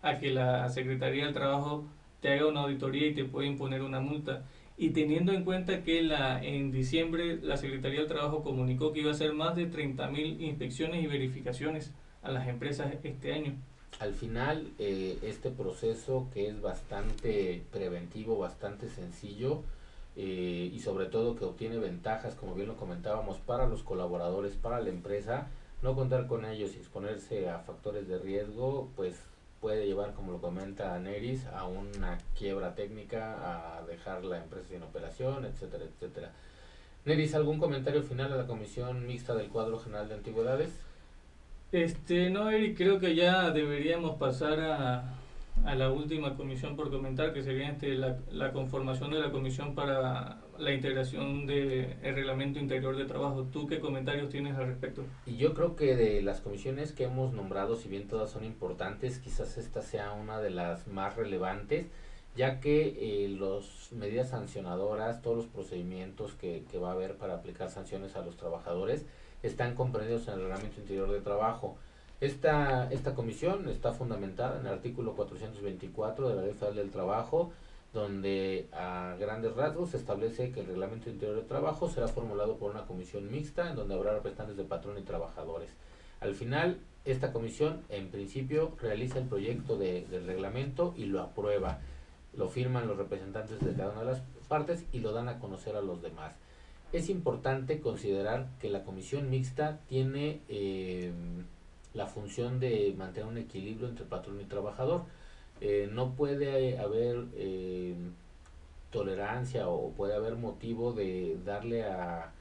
a que la Secretaría del Trabajo te haga una auditoría y te pueda imponer una multa? Y teniendo en cuenta que la, en diciembre la Secretaría del Trabajo comunicó que iba a hacer más de 30.000 inspecciones y verificaciones a las empresas este año. Al final, eh, este proceso que es bastante preventivo, bastante sencillo eh, y sobre todo que obtiene ventajas, como bien lo comentábamos, para los colaboradores, para la empresa, no contar con ellos y exponerse a factores de riesgo, pues puede llevar, como lo comenta Neris, a una quiebra técnica, a dejar la empresa sin operación, etcétera, etcétera. Neris, ¿algún comentario final a la Comisión Mixta del Cuadro General de Antigüedades? Este, no, Eric, creo que ya deberíamos pasar a, a la última comisión por comentar, que sería este, la, la conformación de la comisión para la integración del reglamento interior de trabajo. ¿Tú qué comentarios tienes al respecto? Y yo creo que de las comisiones que hemos nombrado, si bien todas son importantes, quizás esta sea una de las más relevantes, ya que eh, las medidas sancionadoras, todos los procedimientos que, que va a haber para aplicar sanciones a los trabajadores, están comprendidos en el reglamento interior de trabajo. Esta, esta comisión está fundamentada en el artículo 424 de la Ley Federal del Trabajo, donde a grandes rasgos se establece que el reglamento interior de trabajo será formulado por una comisión mixta en donde habrá representantes de patrón y trabajadores. Al final, esta comisión en principio realiza el proyecto de, del reglamento y lo aprueba. Lo firman los representantes de cada una de las partes y lo dan a conocer a los demás. Es importante considerar que la comisión mixta tiene eh, la función de mantener un equilibrio entre patrón y trabajador. Eh, no puede haber eh, tolerancia o puede haber motivo de darle a,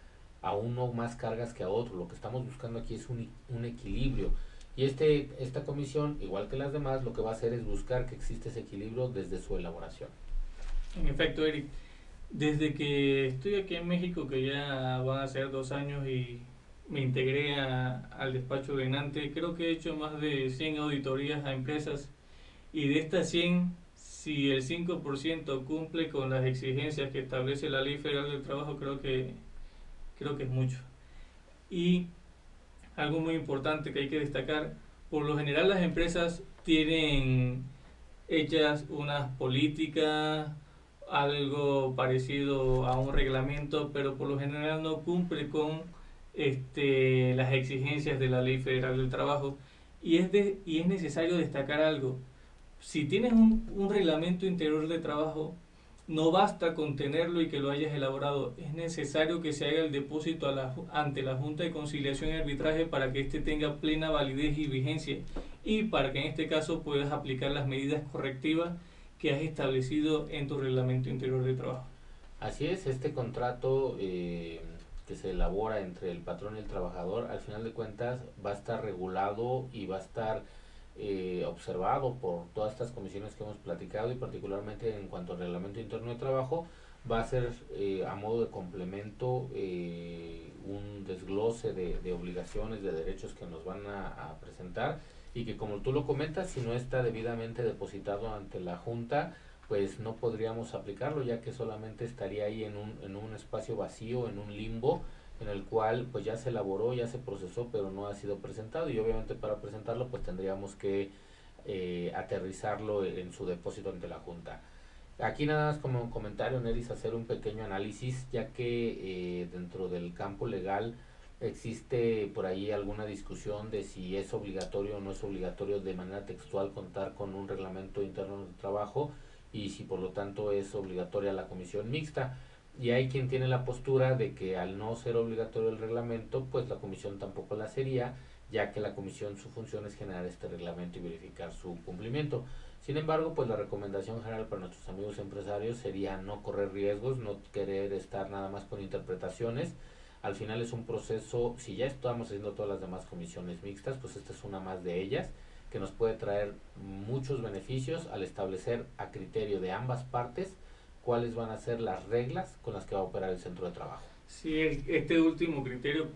a, uno más cargas que a otro. Lo que estamos buscando aquí es un, un equilibrio. Y este, esta comisión, igual que las demás, lo que va a hacer es buscar que existe ese equilibrio desde su elaboración. En efecto, Eric, desde que estoy aquí en México, que ya van a ser dos años y me integré a, al despacho de Nante, creo que he hecho más de 100 auditorías a empresas y de estas 100, si el 5% cumple con las exigencias que establece la Ley Federal del Trabajo, creo que, creo que es mucho. Y algo muy importante que hay que destacar, por lo general las empresas tienen hechas unas políticas, algo parecido a un reglamento, pero por lo general no cumple con este, las exigencias de la Ley Federal del Trabajo. Y es, de, y es necesario destacar algo. Si tienes un, reglamento interior de trabajo, no basta con tenerlo y que lo hayas elaborado. Es necesario que se haga el depósito ante la Junta de Conciliación y Arbitraje para que éste tenga plena validez y vigencia y para que en este caso puedas aplicar las medidas correctivas que has establecido en tu reglamento interior de trabajo. Así es, este contrato eh, se elabora entre el patrón y el trabajador, al final de cuentas va a estar regulado y va a estar eh, observado por todas estas comisiones que hemos platicado y particularmente en cuanto al reglamento interno de trabajo, va a ser eh, a modo de complemento eh, un desglose de, obligaciones, de derechos que nos van a, presentar y que como tú lo comentas, si no está debidamente depositado ante la Junta, pues no podríamos aplicarlo ya que solamente estaría ahí en un, en un espacio vacío, en un limbo en el cual pues ya se elaboró, ya se procesó, pero no ha sido presentado y obviamente para presentarlo pues tendríamos que eh, aterrizarlo en su depósito ante la Junta. Aquí nada más como comentario, Neris, hacer un pequeño análisis, ya que eh, dentro del campo legal existe por ahí alguna discusión de si es obligatorio o no es obligatorio de manera textual contar con un reglamento interno de trabajo y si por lo tanto es obligatoria la comisión mixta. Y hay quien tiene la postura de que al no ser obligatorio el reglamento, pues la comisión tampoco la sería, ya que la comisión su función es generar este reglamento y verificar su cumplimiento. Sin embargo, pues la recomendación general para nuestros amigos empresarios sería no correr riesgos, no querer estar nada más con interpretaciones. Al final es un proceso, si ya estamos haciendo todas las demás comisiones mixtas, pues esta es una más de ellas que nos puede traer muchos beneficios al establecer a criterio de ambas partes cuáles van a ser las reglas con las que va a operar el centro de trabajo. Sí, este último criterio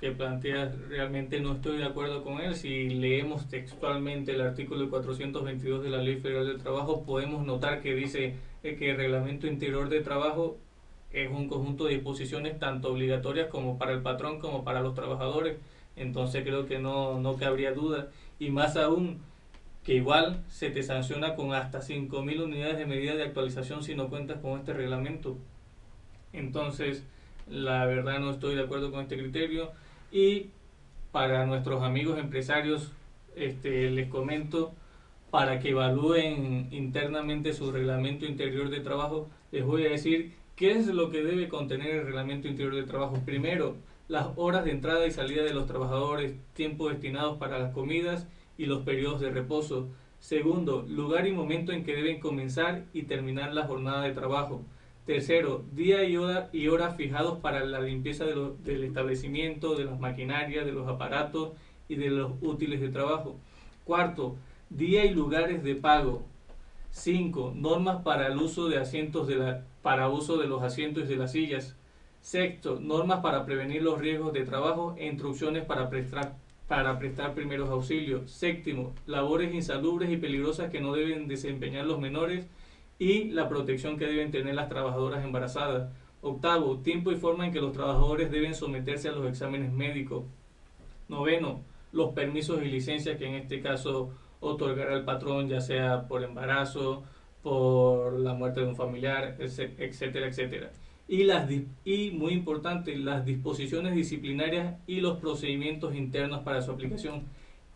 que plantea realmente no estoy de acuerdo con él. Si leemos textualmente el artículo 422 de la Ley Federal del Trabajo, podemos notar que dice que el reglamento interior de trabajo es un conjunto de disposiciones tanto obligatorias como para el patrón como para los trabajadores. Entonces creo que no, no cabría duda. Y más aún, que igual se te sanciona con hasta 5.000 unidades de medida de actualización si no cuentas con este reglamento. Entonces, la verdad no estoy de acuerdo con este criterio. Y para nuestros amigos empresarios, este, les comento, para que evalúen internamente su reglamento interior de trabajo, les voy a decir qué es lo que debe contener el reglamento interior de trabajo. Primero, las horas de entrada y salida de los trabajadores, tiempo destinados para las comidas y los periodos de reposo. Segundo, lugar y momento en que deben comenzar y terminar la jornada de trabajo. Tercero, día y hora, fijados para la limpieza del establecimiento, de las maquinarias, de los aparatos y de los útiles de trabajo. Cuarto, día y lugares de pago. Cinco, normas para el uso de asientos de la, para uso de los asientos y de las sillas. Sexto, normas para prevenir los riesgos de trabajo e instrucciones para prestar, para prestar primeros auxilios. Séptimo, labores insalubres y peligrosas que no deben desempeñar los menores y la protección que deben tener las trabajadoras embarazadas. Octavo, tiempo y forma en que los trabajadores deben someterse a los exámenes médicos. Noveno, los permisos y licencias que en este caso otorgará el patrón, ya sea por embarazo, por la muerte de un familiar, etcétera, etcétera. Y, las, y muy importante, las disposiciones disciplinarias y los procedimientos internos para su aplicación.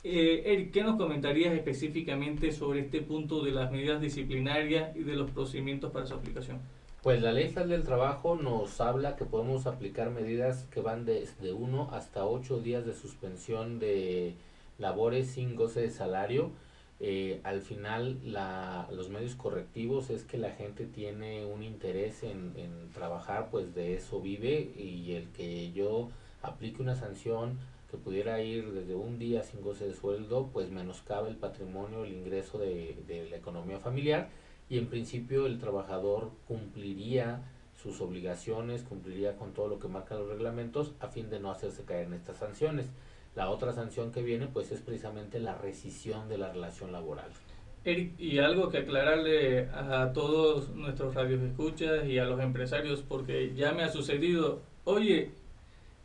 Eh, Eric, ¿qué nos comentarías específicamente sobre este punto de las medidas disciplinarias y de los procedimientos para su aplicación? Pues la ley federal del trabajo nos habla que podemos aplicar medidas que van desde 1 hasta 8 días de suspensión de labores sin goce de salario. Eh, al final la, los medios correctivos es que la gente tiene un interés en, en trabajar, pues de eso vive y el que yo aplique una sanción que pudiera ir desde un día sin goce de sueldo, pues menoscaba el patrimonio, el ingreso de, de la economía familiar y en principio el trabajador cumpliría sus obligaciones, cumpliría con todo lo que marcan los reglamentos a fin de no hacerse caer en estas sanciones. La otra sanción que viene pues es precisamente la rescisión de la relación laboral. Eric, y algo que aclararle a todos nuestros radios escuchas y a los empresarios, porque ya me ha sucedido, oye,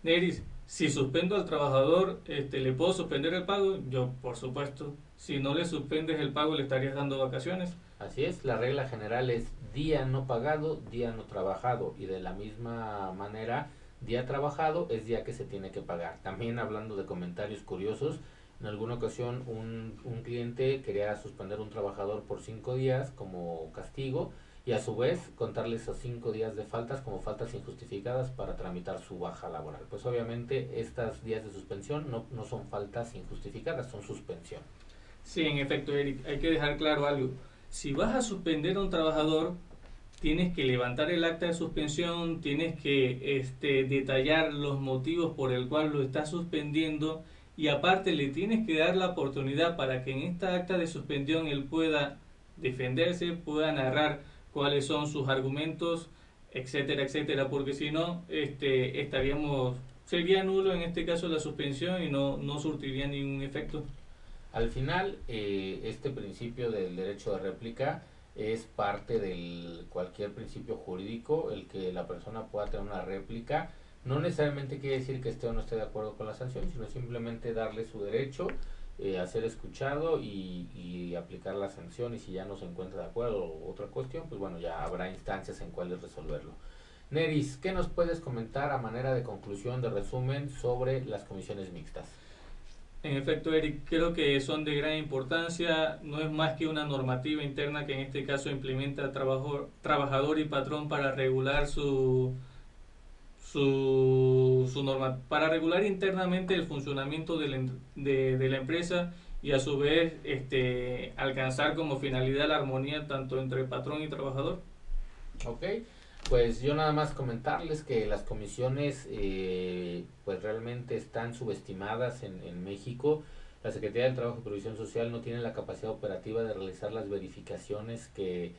Neris, si suspendo al trabajador, este, ¿le puedo suspender el pago? Yo, por supuesto. Si no le suspendes el pago, ¿le estarías dando vacaciones? Así es, la regla general es día no pagado, día no trabajado. Y de la misma manera, día trabajado es día que se tiene que pagar. También hablando de comentarios curiosos, en alguna ocasión un, un cliente quería suspender un trabajador por cinco días como castigo y a su vez contarle esos cinco días de faltas como faltas injustificadas para tramitar su baja laboral. Pues obviamente estas días de suspensión no, no son faltas injustificadas, son suspensión. Sí, en efecto, Eric, hay que dejar claro algo. Si vas a suspender a un trabajador, tienes que levantar el acta de suspensión, tienes que este, detallar los motivos por el cual lo estás suspendiendo y aparte le tienes que dar la oportunidad para que en esta acta de suspensión él pueda defenderse, pueda narrar cuáles son sus argumentos, etcétera, etcétera, porque si no, este, estaríamos, sería nulo en este caso la suspensión y no, no surtiría ningún efecto. Al final, eh, este principio del derecho de réplica es parte del cualquier principio jurídico, el que la persona pueda tener una réplica. No necesariamente quiere decir que esté o no esté de acuerdo con la sanción, sino simplemente darle su derecho eh, a ser escuchado y, y, aplicar la sanción y si ya no se encuentra de acuerdo o otra cuestión, pues bueno, ya habrá instancias en cuales resolverlo. Neris, ¿qué nos puedes comentar a manera de conclusión, de resumen sobre las comisiones mixtas? En efecto, Eric, creo que son de gran importancia. No es más que una normativa interna que en este caso implementa trabajo, trabajador y patrón para regular su, su, su norma, para regular internamente el funcionamiento de la, de, de la empresa y a su vez este, alcanzar como finalidad la armonía tanto entre patrón y trabajador. Ok. Pues yo nada más comentarles que las comisiones eh, pues realmente están subestimadas en, en México. La Secretaría del Trabajo y Provisión Social no tiene la capacidad operativa de realizar las verificaciones que,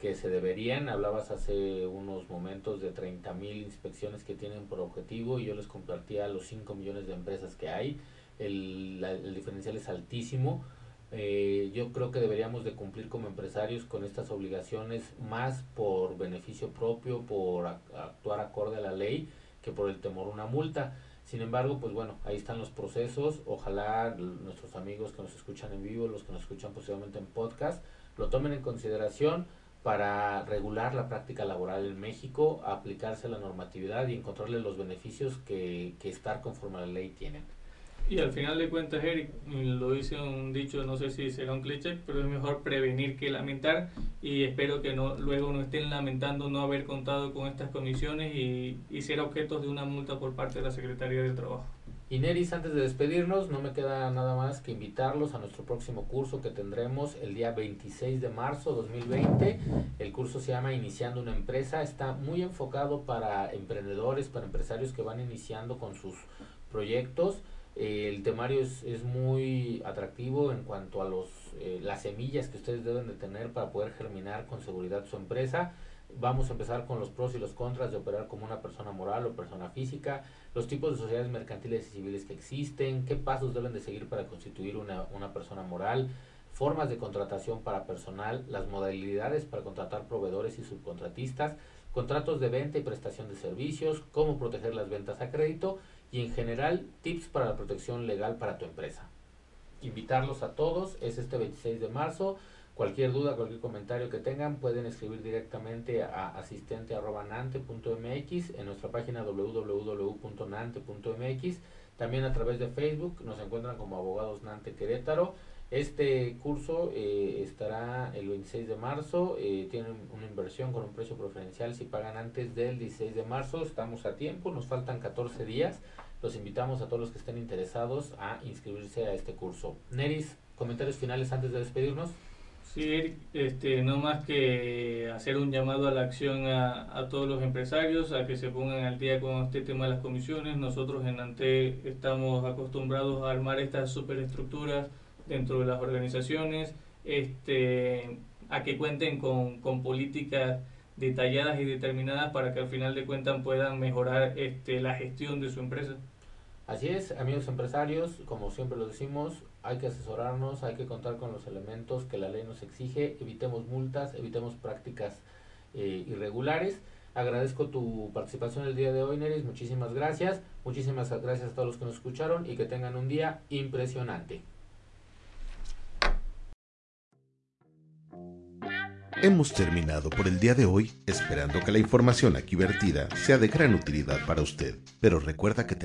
que se deberían. Hablabas hace unos momentos de 30 mil inspecciones que tienen por objetivo y yo les compartía los 5 millones de empresas que hay. El, la, el diferencial es altísimo eh, yo creo que deberíamos de cumplir como empresarios con estas obligaciones más por beneficio propio, por actuar acorde a la ley, que por el temor a una multa. Sin embargo, pues bueno, ahí están los procesos. Ojalá nuestros amigos que nos escuchan en vivo, los que nos escuchan posiblemente en podcast, lo tomen en consideración para regular la práctica laboral en México, aplicarse la normatividad y encontrarle los beneficios que, que estar conforme a la ley tienen. Y al final de cuentas, Eric, lo dice un dicho, no sé si será un cliché, pero es mejor prevenir que lamentar y espero que no luego no estén lamentando no haber contado con estas comisiones y, y ser objetos de una multa por parte de la Secretaría del Trabajo. Y Neris, antes de despedirnos, no me queda nada más que invitarlos a nuestro próximo curso que tendremos el día 26 de marzo 2020. El curso se llama Iniciando una empresa. Está muy enfocado para emprendedores, para empresarios que van iniciando con sus proyectos. Eh, el temario es, es, muy atractivo en cuanto a los, eh, las semillas que ustedes deben de tener para poder germinar con seguridad su empresa. Vamos a empezar con los pros y los contras de operar como una persona moral o persona física, los tipos de sociedades mercantiles y civiles que existen, qué pasos deben de seguir para constituir una, una persona moral, formas de contratación para personal, las modalidades para contratar proveedores y subcontratistas, contratos de venta y prestación de servicios, cómo proteger las ventas a crédito y en general tips para la protección legal para tu empresa. Invitarlos a todos, es este 26 de marzo. Cualquier duda, cualquier comentario que tengan, pueden escribir directamente a asistente.nante.mx en nuestra página www.nante.mx. También a través de Facebook nos encuentran como Abogados Nante Querétaro. Este curso eh, estará el 26 de marzo, eh, tienen una inversión con un precio preferencial si pagan antes del 16 de marzo, estamos a tiempo, nos faltan 14 días, los invitamos a todos los que estén interesados a inscribirse a este curso. Neris, comentarios finales antes de despedirnos. Sí, este, no más que hacer un llamado a la acción a, a, todos los empresarios, a que se pongan al día con este tema de las comisiones. Nosotros en ANTE estamos acostumbrados a armar estas superestructuras dentro de las organizaciones, este, a que cuenten con, con políticas detalladas y determinadas para que al final de cuentas puedan mejorar este, la gestión de su empresa. Así es, amigos empresarios, como siempre lo decimos, hay que asesorarnos, hay que contar con los elementos que la ley nos exige, evitemos multas, evitemos prácticas eh, irregulares. Agradezco tu participación el día de hoy, Neris, muchísimas gracias, muchísimas gracias a todos los que nos escucharon y que tengan un día impresionante. Hemos terminado por el día de hoy, esperando que la información aquí vertida sea de gran utilidad para usted. Pero recuerda que